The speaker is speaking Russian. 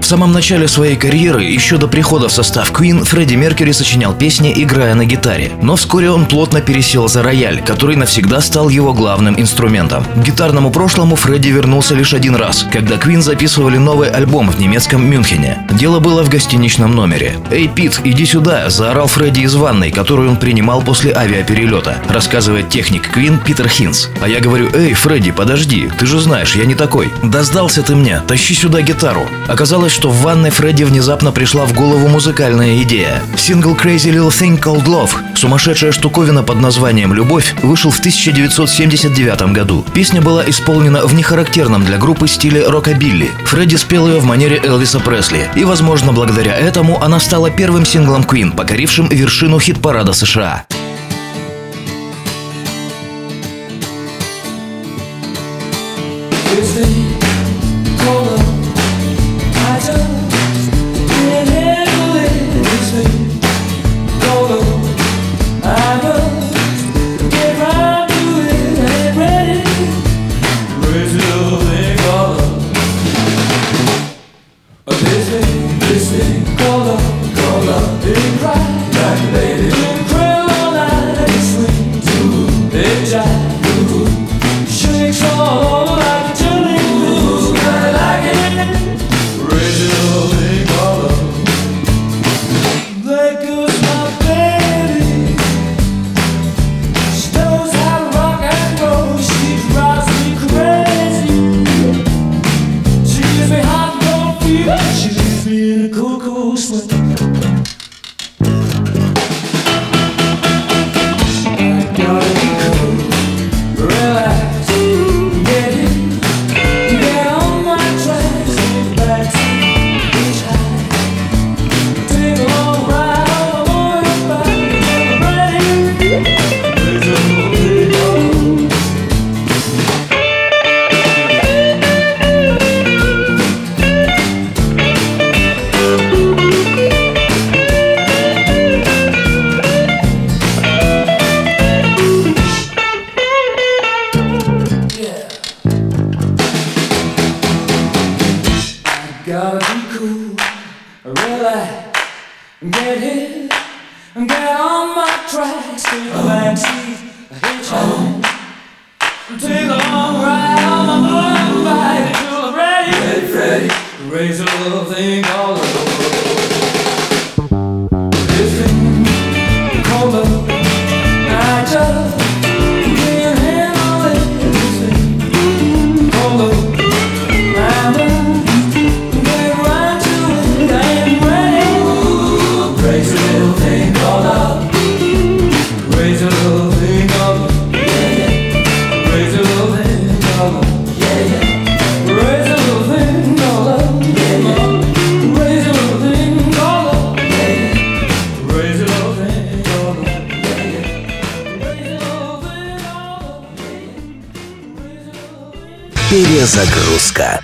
В самом начале своей карьеры, еще до прихода в состав Queen, Фредди Меркьюри сочинял песни, играя на гитаре. Но вскоре он плотно пересел за рояль, который навсегда стал его главным инструментом. К гитарному прошлому Фредди вернулся лишь один раз, когда Queen записывали новый альбом в немецком Мюнхене. Дело было в гостиничном номере. «Эй, Пит, иди сюда!» – заорал Фредди из ванной, которую он принимал после авиаперелета, рассказывает техник Queen Питер Хинс. А я говорю, «Эй, Фредди, подожди, ты же знаешь, я не такой. Да сдался ты мне, тащи сюда гитару». Оказалось, что в ванной Фредди внезапно пришла в голову музыкальная идея. Сингл Crazy Little Thing Called Love, сумасшедшая штуковина под названием «Любовь», вышел в 1979 году. Песня была исполнена в нехарактерном для группы стиле рокобилли. Фредди спел ее в манере Элвиса Пресли, и, возможно, благодаря этому она стала первым синглом Queen, покорившим вершину хит-парада США. This thing cuckoo's when Gotta be cool, relax, get hit, get on my tracks, take a backseat, hitchhike, take a long ride on my motorbike. Until I'm ready, ready, ready, raise a little thing Перезагрузка.